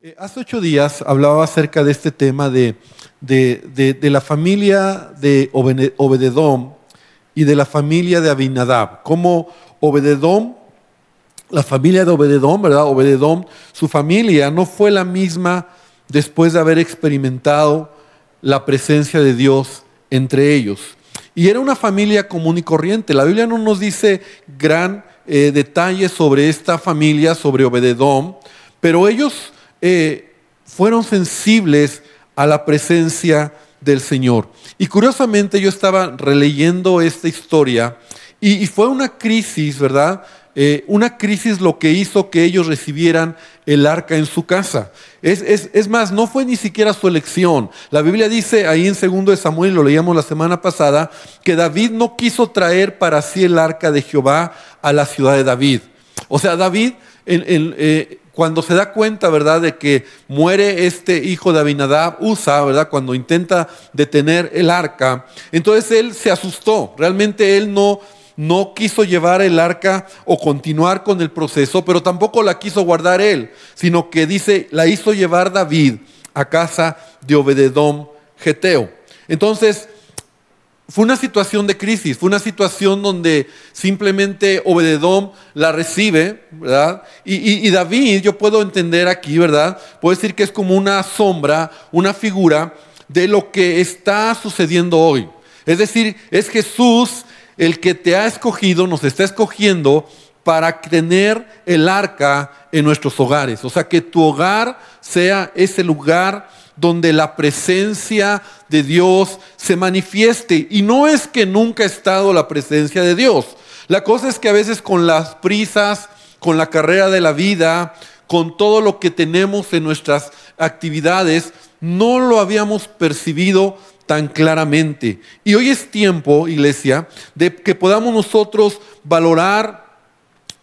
Eh, hace ocho días hablaba acerca de este tema de, de, la familia de Obededom y de la familia de Abinadab. Como Obededom, la familia de Obededom, ¿verdad? Obededom, su familia no fue la misma después de haber experimentado la presencia de Dios entre ellos. Y era una familia común y corriente. La Biblia no nos dice gran eh, detalle sobre esta familia, sobre Obededom, pero ellos eh, fueron sensibles a la presencia del Señor. Y curiosamente yo estaba releyendo esta historia y, fue una crisis, ¿verdad? Eh, una crisis lo que hizo que ellos recibieran el arca en su casa. Es, es, más, no fue ni siquiera su elección. La Biblia dice ahí en 2 de Samuel, lo leíamos la semana pasada, que David no quiso traer para sí el arca de Jehová a la ciudad de David. O sea, David en, eh, cuando se da cuenta, ¿verdad?, de que muere este hijo de Abinadab, Usa, ¿verdad?, cuando intenta detener el arca, entonces él se asustó. Realmente él no, no quiso llevar el arca o continuar con el proceso, pero tampoco la quiso guardar él, sino que dice, la hizo llevar David a casa de Obededom Geteo. Entonces, fue una situación de crisis, fue una situación donde simplemente Obededom la recibe, ¿verdad? Y, David, yo puedo entender aquí, ¿verdad? Puedo decir que es como una sombra, una figura de lo que está sucediendo hoy. Es decir, es Jesús el que te ha escogido, nos está escogiendo para tener el arca en nuestros hogares. O sea, que tu hogar sea ese lugar donde la presencia de Dios se manifieste. Y no es que nunca ha estado la presencia de Dios. La cosa es que a veces con las prisas, con la carrera de la vida, con todo lo que tenemos en nuestras actividades, no lo habíamos percibido tan claramente. Y hoy es tiempo, iglesia, de que podamos nosotros valorar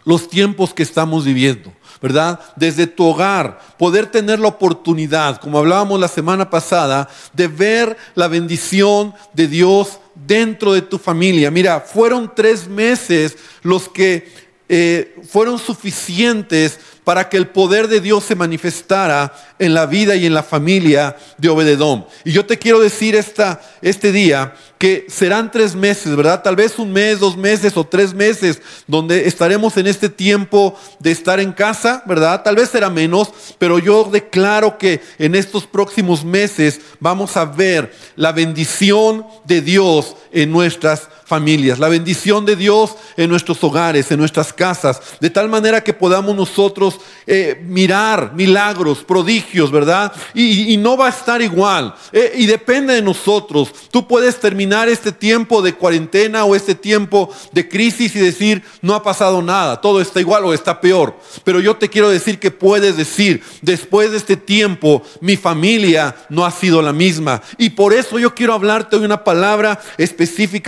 los tiempos que estamos viviendo. ¿verdad? Desde tu hogar, poder tener la oportunidad, como hablábamos la semana pasada, de ver la bendición de Dios dentro de tu familia. Mira, fueron tres meses los que eh, fueron suficientes para que el poder de Dios se manifestara en la vida y en la familia de Obededom. Y yo te quiero decir esta, este día que serán tres meses, ¿verdad? Tal vez un mes, dos meses o tres meses donde estaremos en este tiempo de estar en casa, ¿verdad? Tal vez será menos, pero yo declaro que en estos próximos meses vamos a ver la bendición de Dios en nuestras familias, la bendición de Dios en nuestros hogares, en nuestras casas, de tal manera que podamos nosotros eh, mirar milagros, prodigios, ¿verdad? Y, no va a estar igual. Eh, y depende de nosotros. Tú puedes terminar este tiempo de cuarentena o este tiempo de crisis y decir, no ha pasado nada, todo está igual o está peor. Pero yo te quiero decir que puedes decir, después de este tiempo, mi familia no ha sido la misma. Y por eso yo quiero hablarte hoy una palabra específicamente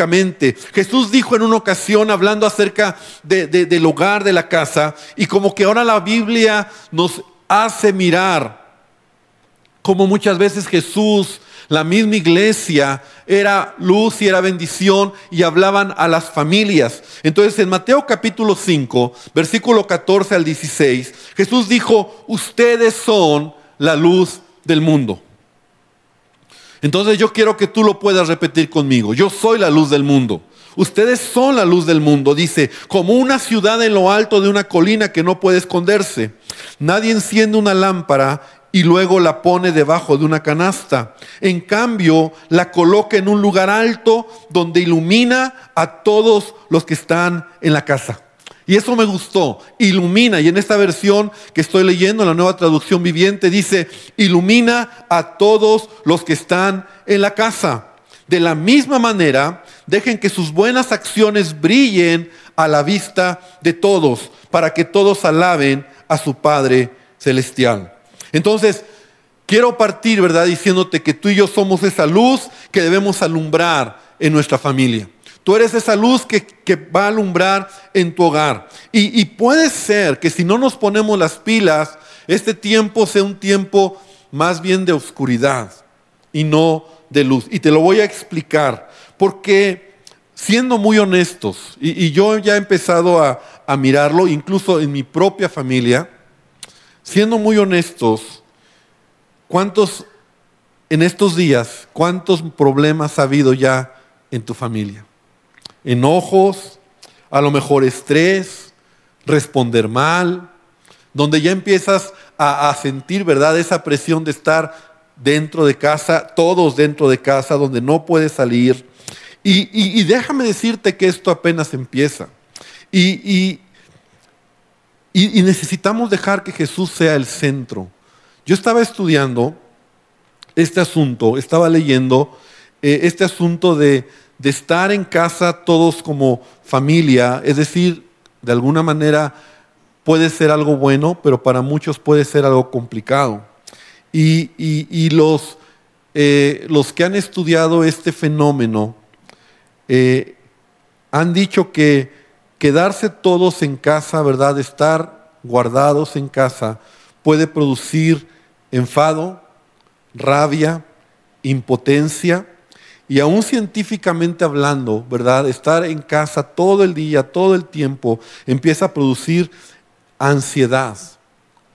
Jesús dijo en una ocasión, hablando acerca del hogar, de la casa, y como que ahora la Biblia nos hace mirar como muchas veces Jesús, la misma iglesia, era luz y era bendición y hablaban a las familias. Entonces en Mateo capítulo 5, versículo 14 al 16, Jesús dijo, ustedes son la luz del mundo. Entonces yo quiero que tú lo puedas repetir conmigo. Yo soy la luz del mundo. Ustedes son la luz del mundo, dice, como una ciudad en lo alto de una colina que no puede esconderse. Nadie enciende una lámpara y luego la pone debajo de una canasta. En cambio, la coloca en un lugar alto donde ilumina a todos los que están en la casa. Y eso me gustó, ilumina. Y en esta versión que estoy leyendo, la nueva traducción viviente, dice, ilumina a todos los que están en la casa. De la misma manera, dejen que sus buenas acciones brillen a la vista de todos, para que todos alaben a su Padre Celestial. Entonces, quiero partir, ¿verdad?, diciéndote que tú y yo somos esa luz que debemos alumbrar en nuestra familia. Tú eres esa luz que, va a alumbrar en tu hogar. Y, puede ser que si no nos ponemos las pilas, este tiempo sea un tiempo más bien de oscuridad y no de luz. Y te lo voy a explicar. Porque siendo muy honestos, y, yo ya he empezado a, mirarlo, incluso en mi propia familia, siendo muy honestos, ¿cuántos en estos días, cuántos problemas ha habido ya en tu familia? Enojos, a lo mejor estrés, responder mal, donde ya empiezas a, sentir, ¿verdad? Esa presión de estar dentro de casa, todos dentro de casa, donde no puedes salir. Y, déjame decirte que esto apenas empieza. Y, y, necesitamos dejar que Jesús sea el centro. Yo estaba estudiando este asunto, estaba leyendo eh, este asunto de, de estar en casa todos como familia, es decir, de alguna manera puede ser algo bueno, pero para muchos puede ser algo complicado. Y, los, eh, los, que han estudiado este fenómeno eh, han dicho que quedarse todos en casa, ¿verdad? Estar guardados en casa puede producir enfado, rabia, impotencia y aún científicamente hablando, ¿verdad? Estar en casa todo el día, todo el tiempo, empieza a producir ansiedad.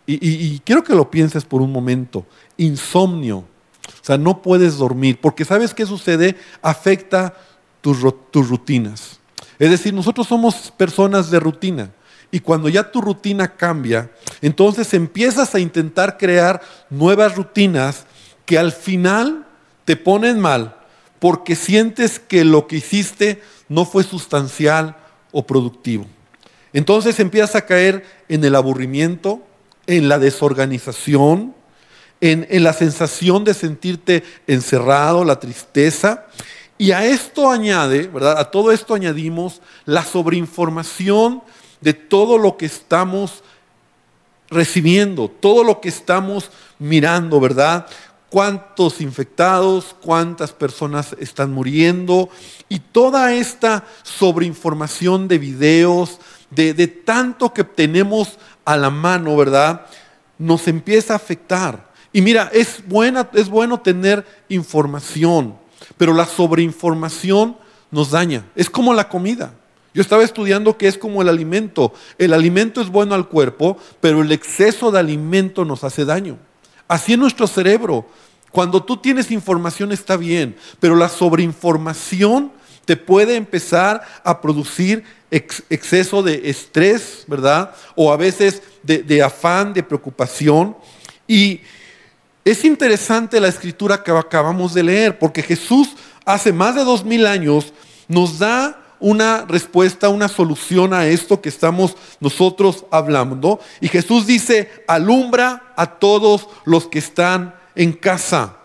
Y, quiero que lo pienses por un momento. Insomnio. O sea, no puedes dormir, porque ¿sabes qué sucede? Afecta tus, tus rutinas. Es decir, nosotros somos personas de rutina. Y cuando ya tu rutina cambia, entonces empiezas a intentar crear nuevas rutinas que al final te ponen mal porque sientes que lo que hiciste no fue sustancial o productivo. Entonces empiezas a caer en el aburrimiento, en la desorganización, en, la sensación de sentirte encerrado, la tristeza. Y a esto añade, ¿verdad? A todo esto añadimos la sobreinformación de todo lo que estamos recibiendo, todo lo que estamos mirando, ¿verdad? cuántos infectados, cuántas personas están muriendo y toda esta sobreinformación de videos, de, tanto que tenemos a la mano, ¿verdad? Nos empieza a afectar. Y mira, es, buena, es bueno tener información, pero la sobreinformación nos daña. Es como la comida. Yo estaba estudiando que es como el alimento. El alimento es bueno al cuerpo, pero el exceso de alimento nos hace daño. Así es nuestro cerebro. Cuando tú tienes información está bien, pero la sobreinformación te puede empezar a producir exceso de estrés, ¿verdad? O a veces de, afán, de preocupación. Y es interesante la escritura que acabamos de leer, porque Jesús hace más de dos mil años nos da una respuesta, una solución a esto que estamos nosotros hablando. Y Jesús dice, alumbra a todos los que están en casa.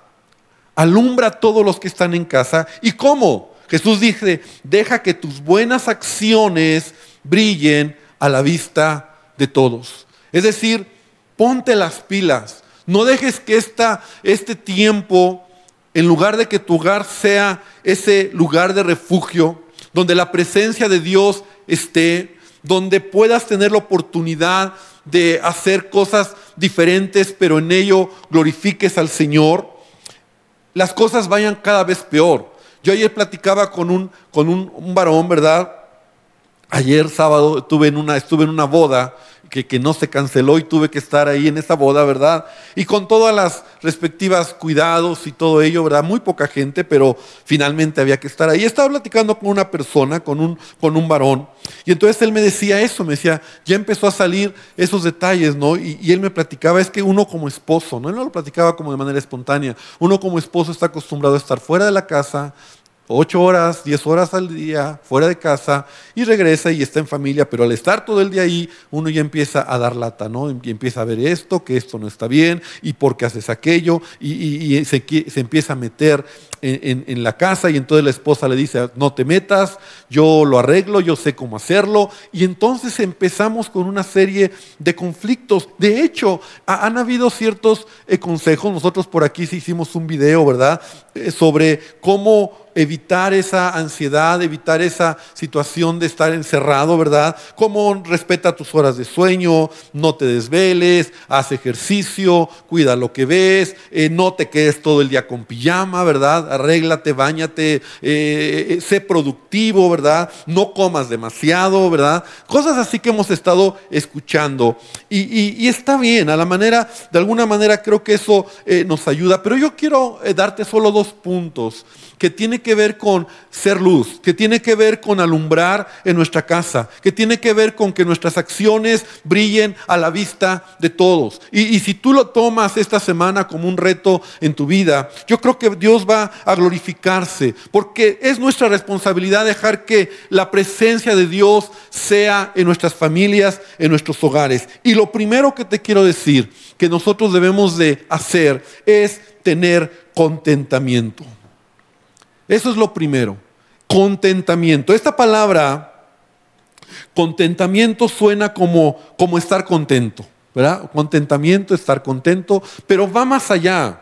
Alumbra a todos los que están en casa. ¿Y cómo? Jesús dice, deja que tus buenas acciones brillen a la vista de todos. Es decir, ponte las pilas. No dejes que esta, este tiempo, en lugar de que tu hogar sea ese lugar de refugio, donde la presencia de Dios esté, donde puedas tener la oportunidad de hacer cosas diferentes, pero en ello glorifiques al Señor, las cosas vayan cada vez peor. Yo ayer platicaba con un, con un, varón, ¿verdad? Ayer sábado estuve en una, estuve en una boda que, no se canceló y tuve que estar ahí en esa boda, ¿verdad? Y con todas las respectivas cuidados y todo ello, ¿verdad? Muy poca gente, pero finalmente había que estar ahí. Estaba platicando con una persona, con un, con un varón, y entonces él me decía eso, me decía, ya empezó a salir esos detalles, ¿no? Y, y él me platicaba, es que uno como esposo, ¿no? Él no lo platicaba como de manera espontánea, uno como esposo está acostumbrado a estar fuera de la casa, ocho horas, diez horas al día, fuera de casa, y regresa y está en familia, pero al estar todo el día ahí, uno ya empieza a dar lata, ¿no? Y empieza a ver esto, que esto no está bien, y por qué haces aquello, y, se, empieza a meter en, la casa, y entonces la esposa le dice, no te metas, yo lo arreglo, yo sé cómo hacerlo, y entonces empezamos con una serie de conflictos. De hecho, han habido ciertos eh, consejos, nosotros por aquí sí hicimos un video, ¿verdad? Eh, sobre cómo evitar esa ansiedad, evitar esa situación de estar encerrado, ¿verdad? Cómo respeta tus horas de sueño, no te desveles, haz ejercicio, cuida lo que ves, eh, no te quedes todo el día con pijama, ¿verdad? Arréglate, bañate, eh, eh, sé productivo, ¿verdad? No comas demasiado, ¿verdad? Cosas así que hemos estado escuchando. Y, está bien, a la manera, de alguna manera creo que eso eh, nos ayuda. Pero yo quiero darte solo dos puntos que tiene que ver con ser luz, que tiene que ver con alumbrar en nuestra casa, que tiene que ver con que nuestras acciones brillen a la vista de todos. Y, si tú lo tomas esta semana como un reto en tu vida, yo creo que Dios va a glorificarse, porque es nuestra responsabilidad dejar que la presencia de Dios sea en nuestras familias, en nuestros hogares. Y lo primero que te quiero decir que nosotros debemos de hacer es tener contentamiento. Eso es lo primero. Contentamiento. Esta palabra, contentamiento suena como, como estar contento, ¿verdad? Contentamiento, estar contento, pero va más allá.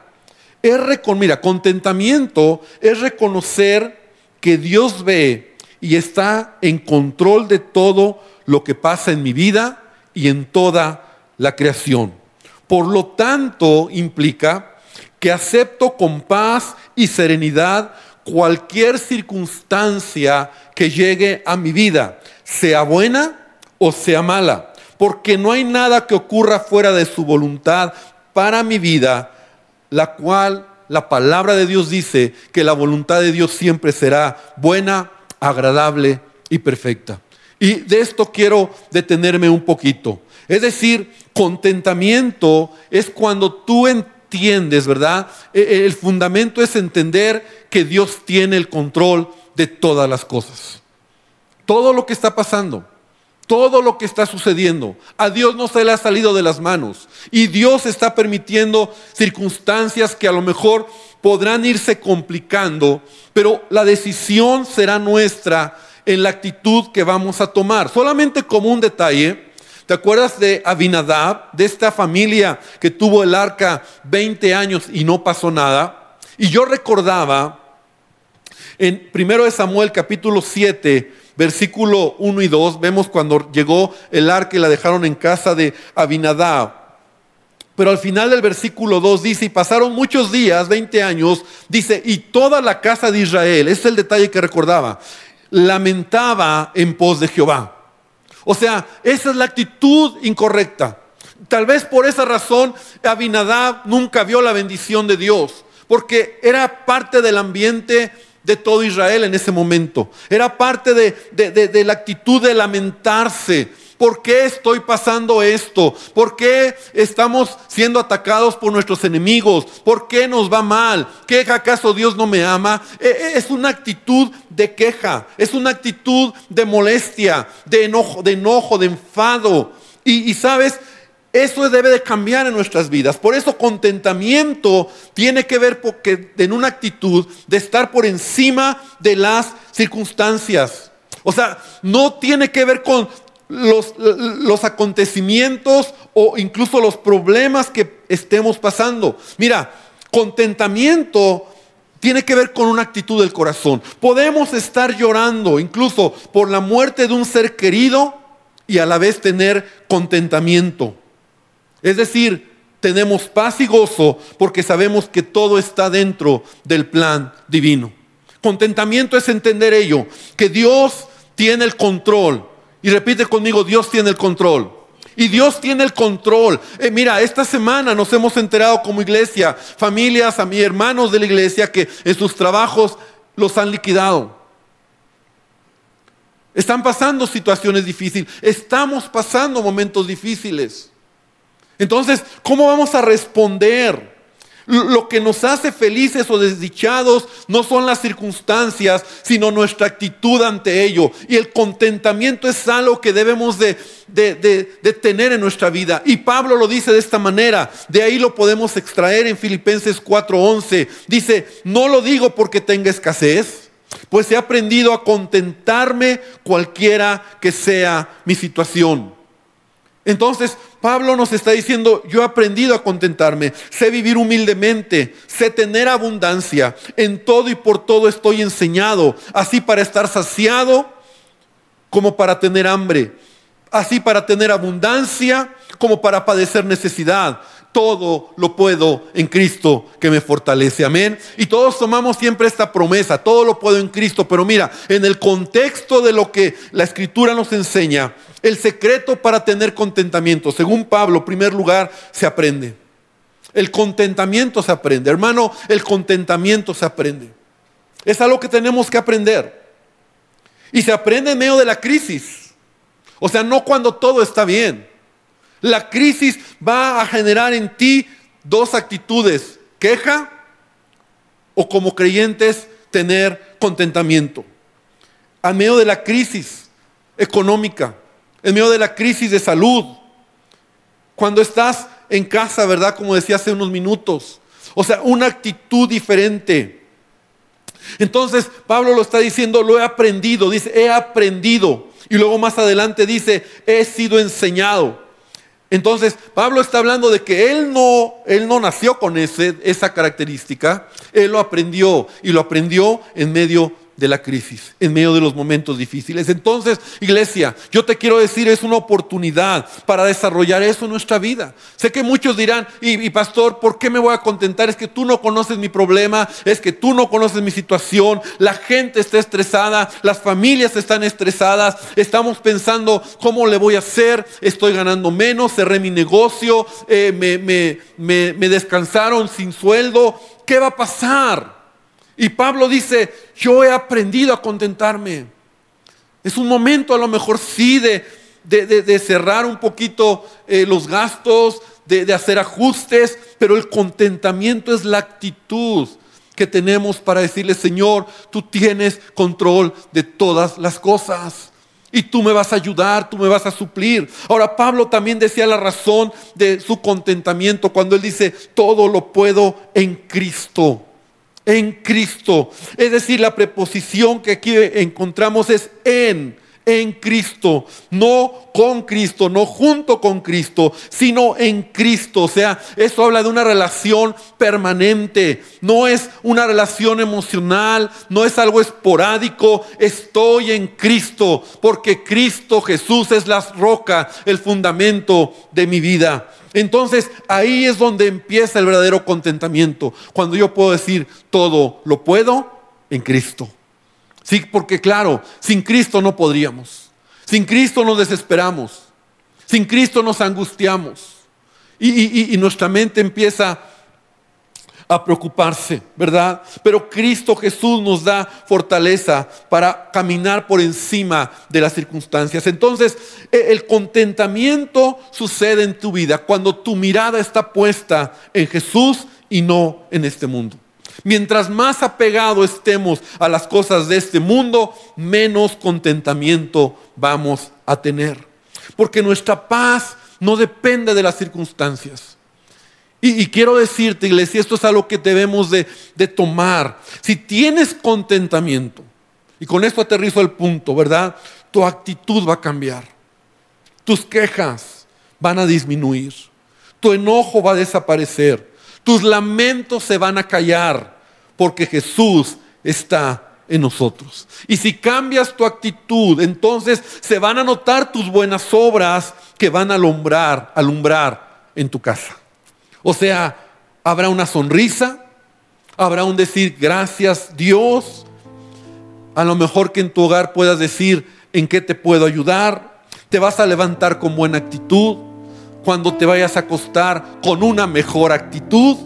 Es mira, contentamiento es reconocer que Dios ve y está en control de todo lo que pasa en mi vida y en toda la creación. Por lo tanto, implica que acepto con paz y serenidad cualquier circunstancia que llegue a mi vida, sea buena o sea mala, porque no hay nada que ocurra fuera de su voluntad para mi vida, la cual la palabra de Dios dice que la voluntad de Dios siempre será buena, agradable y perfecta. Y de esto quiero detenerme un poquito. Es decir, contentamiento es cuando tú entiendes ¿verdad? E, e, el fundamento es entender que Dios tiene el control de todas las cosas. Todo lo que está pasando, todo lo que está sucediendo, a Dios no se le ha salido de las manos. Y Dios está permitiendo circunstancias que a lo mejor podrán irse complicando, pero la decisión será nuestra en la actitud que vamos a tomar. Solamente como un detalle, ¿Te acuerdas de Abinadab, de esta familia que tuvo el arca 20 años y no pasó nada? Y yo recordaba en 1 Samuel capítulo 7, versículo 1 y 2, vemos cuando llegó el arca y la dejaron en casa de Abinadab. Pero al final del versículo 2 dice, y pasaron muchos días, 20 años, dice, y toda la casa de Israel, ese es el detalle que recordaba, lamentaba en pos de Jehová. O sea, esa es la actitud incorrecta. Tal vez por esa razón Abinadab nunca vio la bendición de Dios, porque era parte del ambiente de todo Israel en ese momento. Era parte de, la actitud de lamentarse, ¿Por qué estoy pasando esto? ¿Por qué estamos siendo atacados por nuestros enemigos? ¿Por qué nos va mal? ¿Qué acaso Dios no me ama? E, e, es una actitud de queja, es una actitud de molestia, de enojo, de, enojo, de enfado. Y sabes, eso debe de cambiar en nuestras vidas. Por eso contentamiento tiene que ver porque, en una actitud de estar por encima de las circunstancias. O sea, no tiene que ver con los, los, acontecimientos o incluso los problemas que estemos pasando. Mira, contentamiento tiene que ver con una actitud del corazón. Podemos estar llorando incluso por la muerte de un ser querido y a la vez tener contentamiento. Es decir, tenemos paz y gozo porque sabemos que todo está dentro del plan divino. Contentamiento es entender ello, que Dios tiene el control y repite conmigo, Dios tiene el control. Y Dios tiene el control. Eh, mira, esta semana nos hemos enterado como iglesia, familias, a mis hermanos de la iglesia, que en sus trabajos los han liquidado. Están pasando situaciones difíciles. Estamos pasando momentos difíciles. Entonces, ¿cómo vamos a responder? Lo que nos hace felices o desdichados no son las circunstancias, sino nuestra actitud ante ello. Y el contentamiento es algo que debemos de, tener en nuestra vida. Y Pablo lo dice de esta manera. De ahí lo podemos extraer en Filipenses 4:11. Dice, no lo digo porque tenga escasez, pues he aprendido a contentarme cualquiera que sea mi situación. Entonces, Pablo nos está diciendo, yo he aprendido a contentarme, sé vivir humildemente, sé tener abundancia, en todo y por todo estoy enseñado, así para estar saciado como para tener hambre, así para tener abundancia como para padecer necesidad. Todo lo puedo en Cristo que me fortalece. Amén. Y todos tomamos siempre esta promesa, todo lo puedo en Cristo. Pero mira, en el contexto de lo que la escritura nos enseña, el secreto para tener contentamiento, según Pablo, en primer lugar, se aprende. El contentamiento se aprende. Hermano, el contentamiento se aprende. Es algo que tenemos que aprender. Y se aprende en medio de la crisis. O sea, no cuando todo está bien. La crisis va a generar en ti dos actitudes, queja o como creyentes tener contentamiento. A medio de la crisis económica, en medio de la crisis de salud, cuando estás en casa, ¿verdad? Como decía hace unos minutos. O sea, una actitud diferente. Entonces, Pablo lo está diciendo, lo he aprendido, dice, he aprendido. Y luego más adelante dice, he sido enseñado. Entonces, Pablo está hablando de que él no, él no nació con ese, esa característica, él lo aprendió y lo aprendió en medio de la crisis, en medio de los momentos difíciles. Entonces, iglesia, yo te quiero decir, es una oportunidad para desarrollar eso en nuestra vida. Sé que muchos dirán, y, pastor, ¿por qué me voy a contentar? Es que tú no conoces mi problema, es que tú no conoces mi situación, la gente está estresada, las familias están estresadas, estamos pensando cómo le voy a hacer, estoy ganando menos, cerré mi negocio, eh, me, me descansaron sin sueldo, ¿qué va a pasar? Y Pablo dice, yo he aprendido a contentarme. Es un momento a lo mejor sí de, de, cerrar un poquito eh, los gastos, de, hacer ajustes, pero el contentamiento es la actitud que tenemos para decirle, Señor, tú tienes control de todas las cosas. Y tú me vas a ayudar, tú me vas a suplir. Ahora, Pablo también decía la razón de su contentamiento cuando él dice, todo lo puedo en Cristo en Cristo. Es decir, la preposición que aquí encontramos es en, en Cristo, no con Cristo, no junto con Cristo, sino en Cristo. O sea, eso habla de una relación permanente, no es una relación emocional, no es algo esporádico, estoy en Cristo, porque Cristo Jesús es la roca, el fundamento de mi vida. Entonces ahí es donde empieza el verdadero contentamiento, cuando yo puedo decir, todo lo puedo en Cristo. Sí, porque claro, sin Cristo no podríamos. Sin Cristo nos desesperamos. Sin Cristo nos angustiamos. Y, y nuestra mente empieza a preocuparse, ¿verdad? Pero Cristo Jesús nos da fortaleza para caminar por encima de las circunstancias. Entonces, e, el contentamiento sucede en tu vida cuando tu mirada está puesta en Jesús y no en este mundo. Mientras más apegado estemos a las cosas de este mundo, menos contentamiento vamos a tener. Porque nuestra paz no depende de las circunstancias. Y, quiero decirte, iglesia, esto es algo que debemos de, de tomar. Si tienes contentamiento, y con esto aterrizo el punto, ¿verdad? Tu actitud va a cambiar. Tus quejas van a disminuir. Tu enojo va a desaparecer. Tus lamentos se van a callar porque Jesús está en nosotros. Y si cambias tu actitud, entonces se van a notar tus buenas obras que van a alumbrar, alumbrar en tu casa. O sea, habrá una sonrisa, habrá un decir gracias Dios. A lo mejor que en tu hogar puedas decir en qué te puedo ayudar. Te vas a levantar con buena actitud. Cuando te vayas a acostar con una mejor actitud.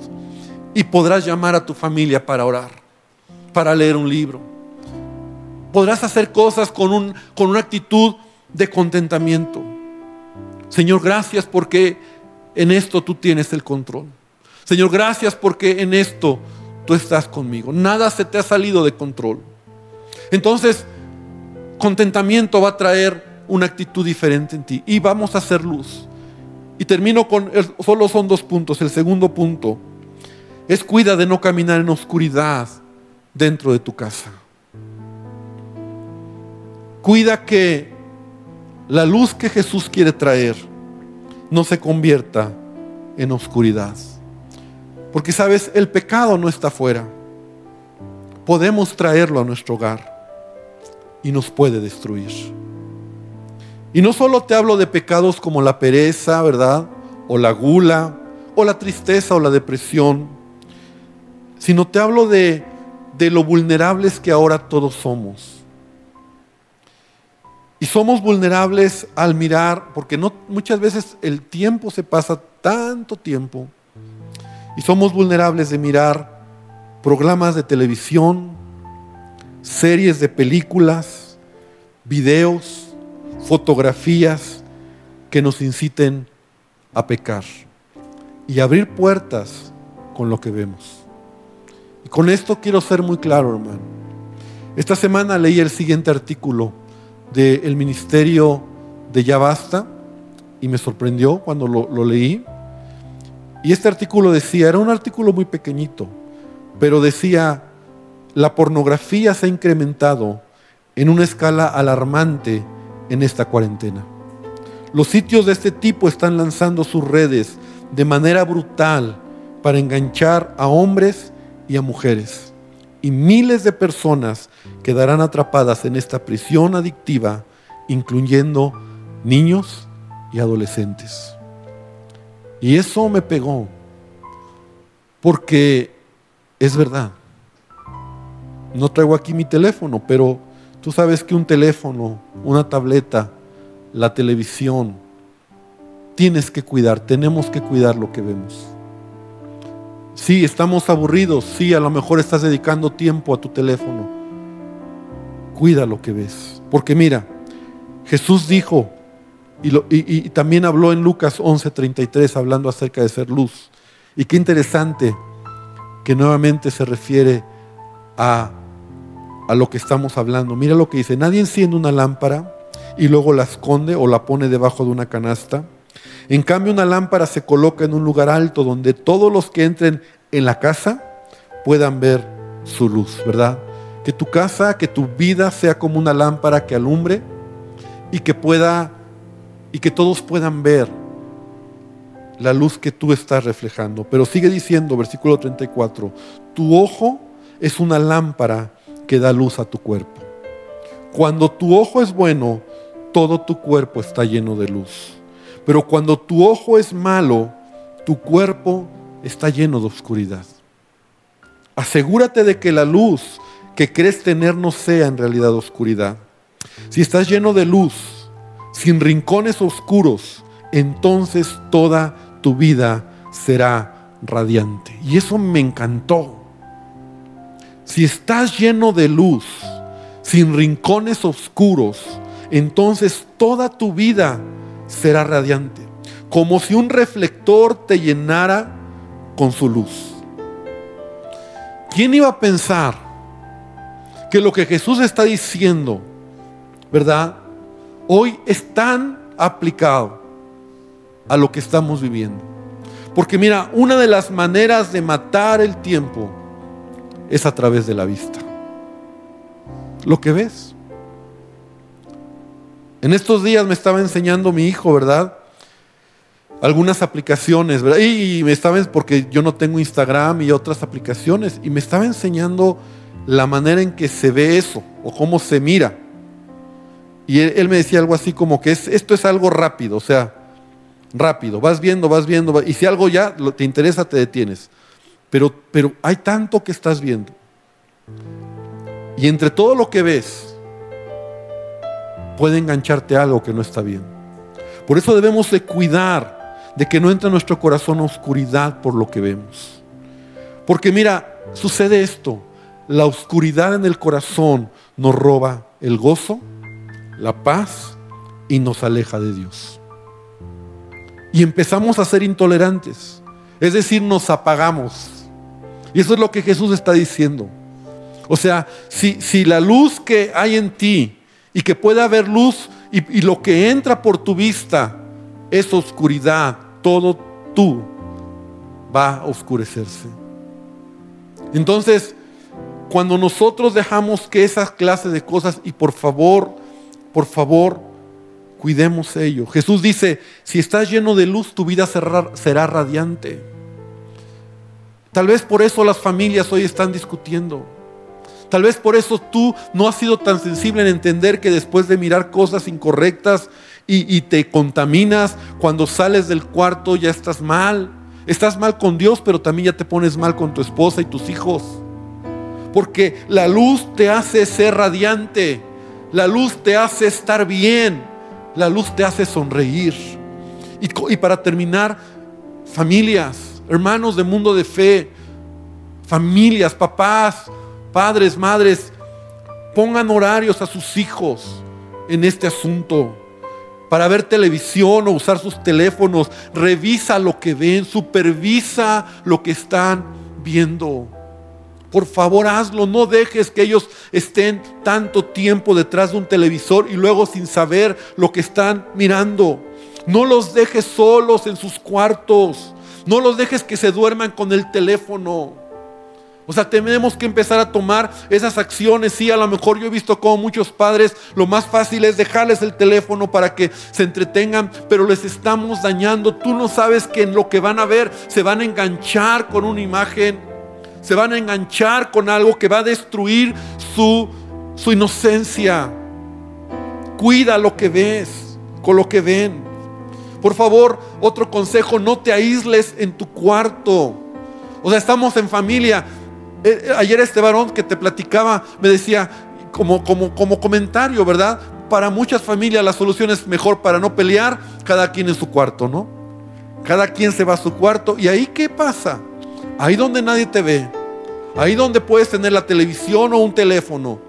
Y podrás llamar a tu familia para orar, para leer un libro. Podrás hacer cosas con, un, con una actitud de contentamiento. Señor, gracias porque en esto tú tienes el control. Señor, gracias porque en esto tú estás conmigo. Nada se te ha salido de control. Entonces, contentamiento va a traer una actitud diferente en ti y vamos a hacer luz. Y termino con, solo son dos puntos. El segundo punto es cuida de no caminar en oscuridad dentro de tu casa. Cuida que la luz que Jesús quiere traer no se convierta en oscuridad. Porque sabes, el pecado no está afuera. Podemos traerlo a nuestro hogar y nos puede destruir. Y no solo te hablo de pecados como la pereza, ¿verdad? O la gula, o la tristeza o la depresión, sino te hablo de, de lo vulnerables que ahora todos somos. Y somos vulnerables al mirar, porque muchas veces el tiempo se pasa tanto tiempo, y somos vulnerables de mirar programas de televisión, series de películas, videos, fotografías que nos inciten a pecar y abrir puertas con lo que vemos. Y con esto quiero ser muy claro, hermano. Esta semana leí el siguiente artículo del ministerio de Ya Basta y me sorprendió cuando lo leí. Y este artículo decía, era un artículo muy pequeñito, pero decía, la pornografía se ha incrementado en una escala alarmante en esta cuarentena. Los sitios de este tipo están lanzando sus redes de manera brutal para enganchar a hombres y a mujeres. Y miles de personas quedarán atrapadas en esta prisión adictiva, incluyendo niños y adolescentes. Y eso me pegó, porque es verdad. No traigo aquí mi teléfono, pero tú sabes que un teléfono, una tableta, la televisión, tienes que cuidar, tenemos que cuidar lo que vemos. Sí, estamos aburridos, sí, a lo mejor estás dedicando tiempo a tu teléfono. Cuida lo que ves. Porque mira, Jesús dijo, y, también habló en Lucas 11:33, hablando acerca de ser luz. Y qué interesante que nuevamente se refiere a, a lo que estamos hablando. Mira lo que dice, nadie enciende una lámpara y luego la esconde o la pone debajo de una canasta. En cambio, una lámpara se coloca en un lugar alto donde todos los que entren en la casa puedan ver su luz, ¿verdad? Que tu casa, que tu vida sea como una lámpara que alumbre y que pueda y que todos puedan ver la luz que tú estás reflejando. Pero sigue diciendo, versículo 34, tu ojo es una lámpara que da luz a tu cuerpo. Cuando tu ojo es bueno, todo tu cuerpo está lleno de luz. Pero cuando tu ojo es malo, tu cuerpo está lleno de oscuridad. Asegúrate de que la luz que crees tener no sea en realidad oscuridad. Si estás lleno de luz, sin rincones oscuros, entonces toda tu vida será radiante. Y eso me encantó. Si estás lleno de luz, sin rincones oscuros, entonces toda tu vida será radiante. Como si un reflector te llenara con su luz. ¿Quién iba a pensar que lo que Jesús está diciendo, verdad, hoy es tan aplicado a lo que estamos viviendo? Porque mira, una de las maneras de matar el tiempo es a través de la vista. Lo que ves. En estos días me estaba enseñando mi hijo, ¿verdad? Algunas aplicaciones, ¿verdad? Y me estaba, porque yo no tengo Instagram y otras aplicaciones, y me estaba enseñando la manera en que se ve eso, o cómo se mira. Y él, me decía algo así como que es, esto es algo rápido, o sea, rápido, vas viendo, vas viendo, y si algo ya te interesa, te detienes. Pero, pero hay tanto que estás viendo. Y entre todo lo que ves, puede engancharte algo que no está bien. Por eso debemos de cuidar de que no entre en nuestro corazón oscuridad por lo que vemos. Porque mira, sucede esto. La oscuridad en el corazón nos roba el gozo, la paz y nos aleja de Dios. Y empezamos a ser intolerantes. Es decir, nos apagamos. Y eso es lo que Jesús está diciendo. O sea, si, si la luz que hay en ti y que pueda haber luz y, lo que entra por tu vista es oscuridad, todo tú va a oscurecerse. Entonces, cuando nosotros dejamos que esas clases de cosas, y por favor, por favor, cuidemos ello. Jesús dice, si estás lleno de luz, tu vida será, será radiante. Tal vez por eso las familias hoy están discutiendo. Tal vez por eso tú no has sido tan sensible en entender que después de mirar cosas incorrectas y, te contaminas, cuando sales del cuarto ya estás mal. Estás mal con Dios, pero también ya te pones mal con tu esposa y tus hijos. Porque la luz te hace ser radiante. La luz te hace estar bien. La luz te hace sonreír. Y, para terminar, familias, hermanos de mundo de fe, familias, papás, padres, madres, pongan horarios a sus hijos en este asunto. Para ver televisión o usar sus teléfonos, revisa lo que ven, supervisa lo que están viendo. Por favor, hazlo. No dejes que ellos estén tanto tiempo detrás de un televisor y luego sin saber lo que están mirando. No los dejes solos en sus cuartos. No los dejes que se duerman con el teléfono. O sea, tenemos que empezar a tomar esas acciones. Sí, a lo mejor yo he visto como muchos padres lo más fácil es dejarles el teléfono para que se entretengan, pero les estamos dañando. Tú no sabes que en lo que van a ver se van a enganchar con una imagen, se van a enganchar con algo que va a destruir su, su inocencia. Cuida lo que ves, con lo que ven. Por favor, otro consejo, no te aísles en tu cuarto. O sea, estamos en familia, ayer este varón que te platicaba me decía, como, como, como comentario, ¿verdad? Para muchas familias la solución es mejor para no pelear, cada quien en su cuarto, ¿no? Cada quien se va a su cuarto. ¿Y ahí qué pasa? Ahí donde nadie te ve, ahí donde puedes tener la televisión o un teléfono,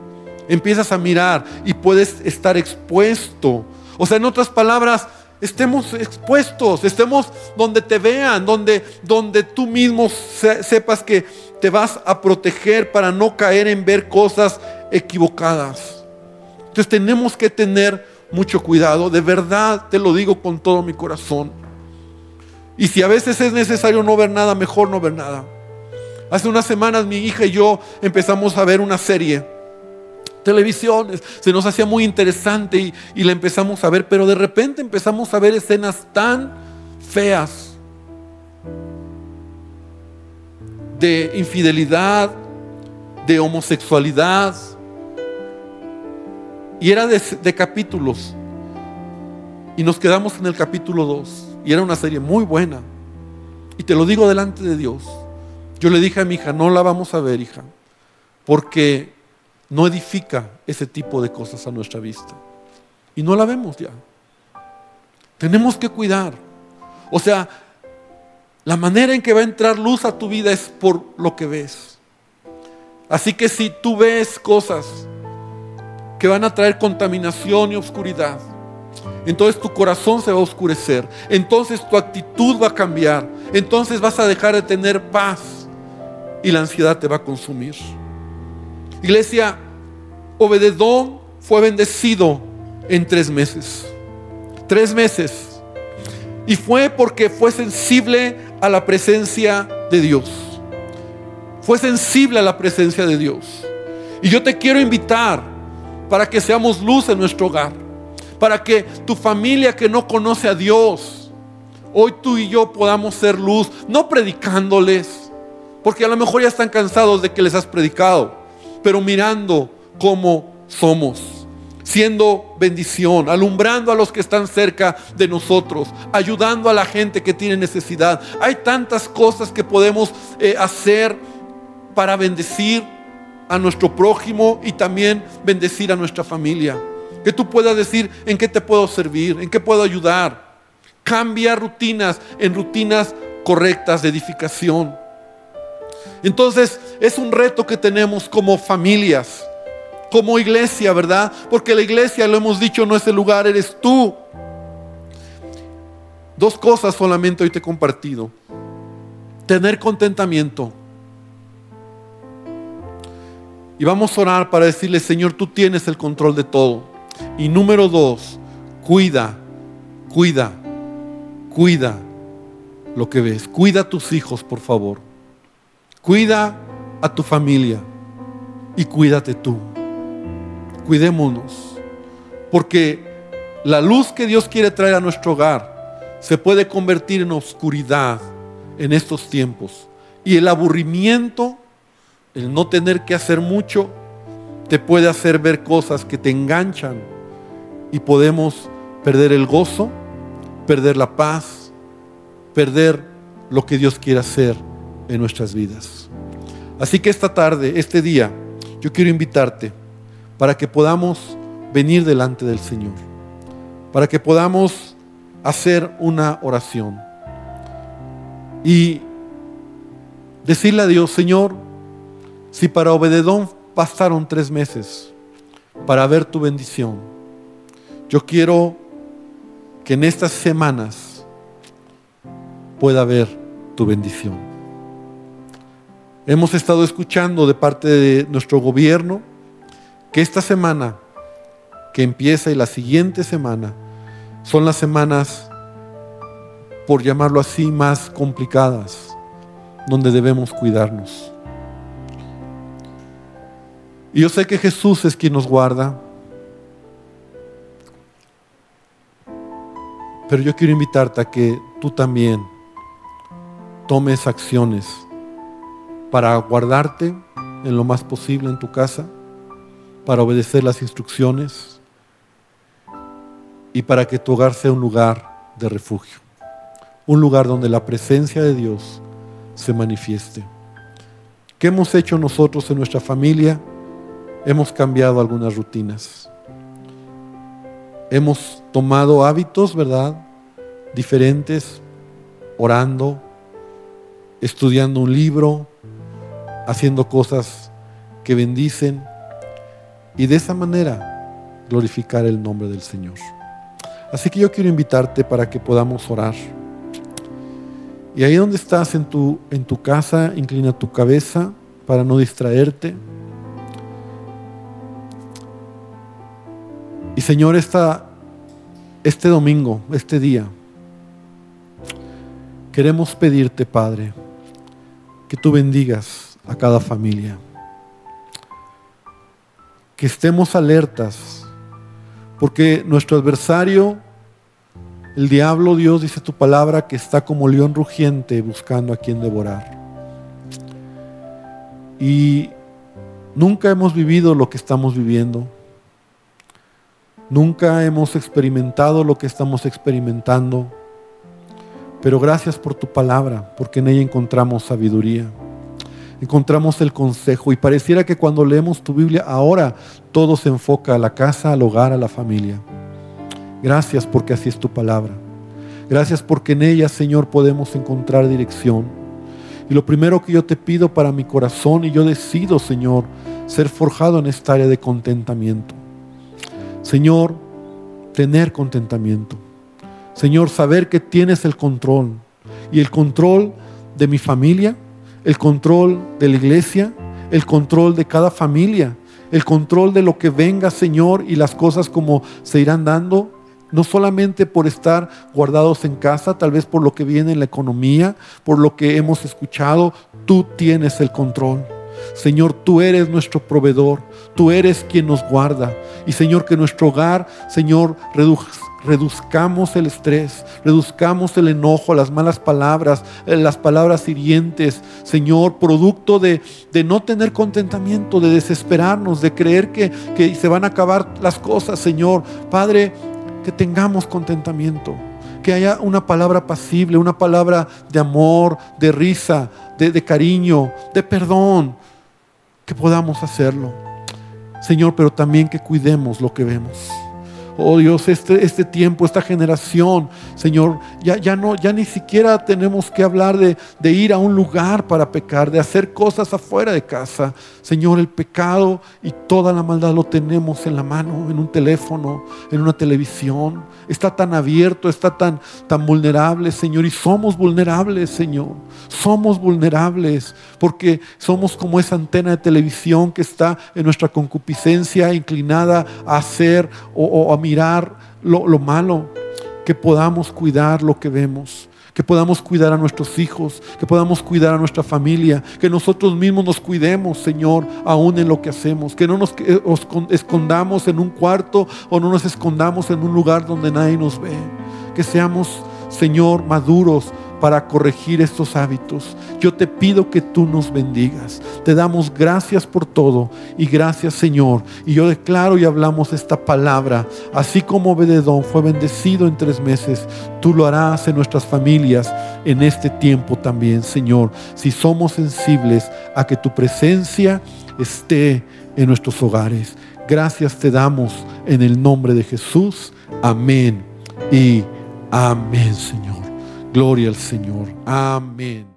empiezas a mirar y puedes estar expuesto. O sea, en otras palabras, estemos expuestos, estemos donde te vean, donde, donde tú mismo sepas que te vas a proteger para no caer en ver cosas equivocadas. Entonces tenemos que tener mucho cuidado, de verdad te lo digo con todo mi corazón. Y si a veces es necesario no ver nada, mejor no ver nada. Hace unas semanas mi hija y yo empezamos a ver una serie, televisión, se nos hacía muy interesante y, y la empezamos a ver, pero de repente empezamos a ver escenas tan feas de infidelidad, de homosexualidad. Y era de, capítulos. Y nos quedamos en el capítulo 2. Y era una serie muy buena. Y te lo digo delante de Dios. Yo le dije a mi hija, no la vamos a ver, hija, porque no edifica ese tipo de cosas a nuestra vista. Y no la vemos ya. Tenemos que cuidar. O sea, la manera en que va a entrar luz a tu vida es por lo que ves. Así que si tú ves cosas que van a traer contaminación y oscuridad, entonces tu corazón se va a oscurecer, entonces tu actitud va a cambiar, entonces vas a dejar de tener paz y la ansiedad te va a consumir. Iglesia, Obededón fue bendecido en tres meses. Tres meses. Y fue porque fue sensible a la presencia de Dios. Fue sensible a la presencia de Dios. Y yo te quiero invitar para que seamos luz en nuestro hogar. Para que tu familia que no conoce a Dios, hoy tú y yo podamos ser luz, no predicándoles, porque a lo mejor ya están cansados de que les has predicado, pero mirando cómo somos siendo bendición, alumbrando a los que están cerca de nosotros, ayudando a la gente que tiene necesidad. Hay tantas cosas que podemos eh, hacer para bendecir a nuestro prójimo y también bendecir a nuestra familia. Que tú puedas decir en qué te puedo servir, en qué puedo ayudar. Cambia rutinas en rutinas correctas de edificación. Entonces es un reto que tenemos como familias como iglesia, ¿verdad? Porque la iglesia, lo hemos dicho, no es el lugar, eres tú. Dos cosas solamente hoy te he compartido. Tener contentamiento. Y vamos a orar para decirle, Señor, tú tienes el control de todo. Y número dos, cuida, cuida, cuida lo que ves. Cuida a tus hijos, por favor. Cuida a tu familia y cuídate tú. Cuidémonos, porque la luz que Dios quiere traer a nuestro hogar se puede convertir en oscuridad en estos tiempos. Y el aburrimiento, el no tener que hacer mucho, te puede hacer ver cosas que te enganchan. Y podemos perder el gozo, perder la paz, perder lo que Dios quiere hacer en nuestras vidas. Así que esta tarde, este día, yo quiero invitarte para que podamos venir delante del Señor, para que podamos hacer una oración y decirle a Dios, Señor, si para Obededón pasaron tres meses para ver tu bendición, yo quiero que en estas semanas pueda ver tu bendición. Hemos estado escuchando de parte de nuestro gobierno que esta semana que empieza y la siguiente semana son las semanas, por llamarlo así, más complicadas, donde debemos cuidarnos. Y yo sé que Jesús es quien nos guarda, pero yo quiero invitarte a que tú también tomes acciones para guardarte en lo más posible en tu casa, para obedecer las instrucciones y para que tu hogar sea un lugar de refugio, un lugar donde la presencia de Dios se manifieste. ¿Qué hemos hecho nosotros en nuestra familia? Hemos cambiado algunas rutinas. Hemos tomado hábitos, ¿verdad? Diferentes, orando, estudiando un libro, haciendo cosas que bendicen y de esa manera glorificar el nombre del Señor. Así que yo quiero invitarte para que podamos orar. Y ahí donde estás en tu, en tu casa, inclina tu cabeza para no distraerte. Y Señor, esta, este domingo, este día, queremos pedirte, Padre, que tú bendigas a cada familia. Que estemos alertas porque nuestro adversario, el diablo, Dios dice tu palabra, que está como león rugiente buscando a quien devorar. Y nunca hemos vivido lo que estamos viviendo. Nunca hemos experimentado lo que estamos experimentando. Pero gracias por tu palabra, porque en ella encontramos sabiduría encontramos el consejo y pareciera que cuando leemos tu Biblia ahora todo se enfoca a la casa, al hogar, a la familia. Gracias porque así es tu palabra. Gracias porque en ella, Señor, podemos encontrar dirección. Y lo primero que yo te pido para mi corazón, y yo decido, Señor, ser forjado en esta área de contentamiento. Señor, tener contentamiento. Señor, saber que tienes el control. Y el control de mi familia, el control de la iglesia, el control de cada familia, el control de lo que venga, Señor, y las cosas como se irán dando, no solamente por estar guardados en casa, tal vez por lo que viene en la economía, por lo que hemos escuchado, tú tienes el control. Señor, tú eres nuestro proveedor, tú eres quien nos guarda. Y Señor, que nuestro hogar, Señor, reduzcamos el estrés, reduzcamos el enojo, las malas palabras, eh, las palabras hirientes, Señor, producto de, no tener contentamiento, de desesperarnos, de creer que, que se van a acabar las cosas, Señor. Padre, que tengamos contentamiento, que haya una palabra pasible, una palabra de amor, de risa, de, de cariño, de perdón, que podamos hacerlo. Señor, pero también que cuidemos lo que vemos. Oh Dios, este, este tiempo, esta generación, Señor, ya, ya, no, ya ni siquiera tenemos que hablar de, de ir a un lugar para pecar, de hacer cosas afuera de casa. Señor, el pecado y toda la maldad lo tenemos en la mano, en un teléfono, en una televisión. Está tan abierto, está tan, tan vulnerable, Señor, y somos vulnerables, Señor. Somos vulnerables porque somos como esa antena de televisión que está en nuestra concupiscencia inclinada a hacer o, o a mirar lo, lo malo, que podamos cuidar lo que vemos que podamos cuidar a nuestros hijos, que podamos cuidar a nuestra familia, que nosotros mismos nos cuidemos, Señor, aún en lo que hacemos, que no nos escondamos en un cuarto o no nos escondamos en un lugar donde nadie nos ve, que seamos, Señor, maduros para corregir estos hábitos. Yo te pido que tú nos bendigas. Te damos gracias por todo y gracias Señor. Y yo declaro y hablamos esta palabra, así como Bededón fue bendecido en tres meses, tú lo harás en nuestras familias en este tiempo también, Señor. Si somos sensibles a que tu presencia esté en nuestros hogares. Gracias te damos en el nombre de Jesús. Amén y amén, Señor. Gloria al Señor. Amén.